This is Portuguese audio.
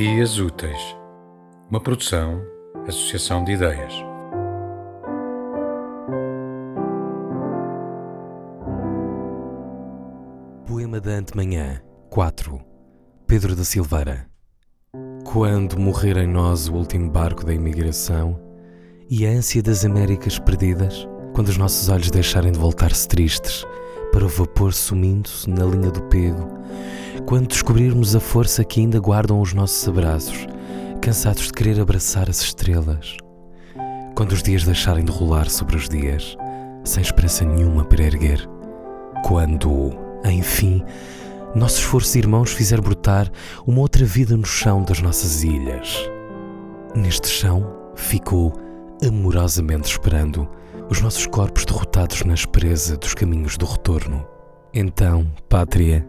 Dias Úteis, uma produção, associação de ideias. Poema da Antemanhã 4 Pedro da Silveira. Quando morrer em nós o último barco da imigração e a ânsia das Américas perdidas, quando os nossos olhos deixarem de voltar-se tristes para o vapor sumindo-se na linha do pego, quando descobrirmos a força que ainda guardam os nossos abraços, cansados de querer abraçar as estrelas, quando os dias deixarem de rolar sobre os dias, sem esperança nenhuma para erguer, quando, enfim, nosso esforço irmãos fizer brotar uma outra vida no chão das nossas ilhas. Neste chão ficou amorosamente esperando os nossos corpos derrotados na aspereza dos caminhos do retorno. Então, pátria,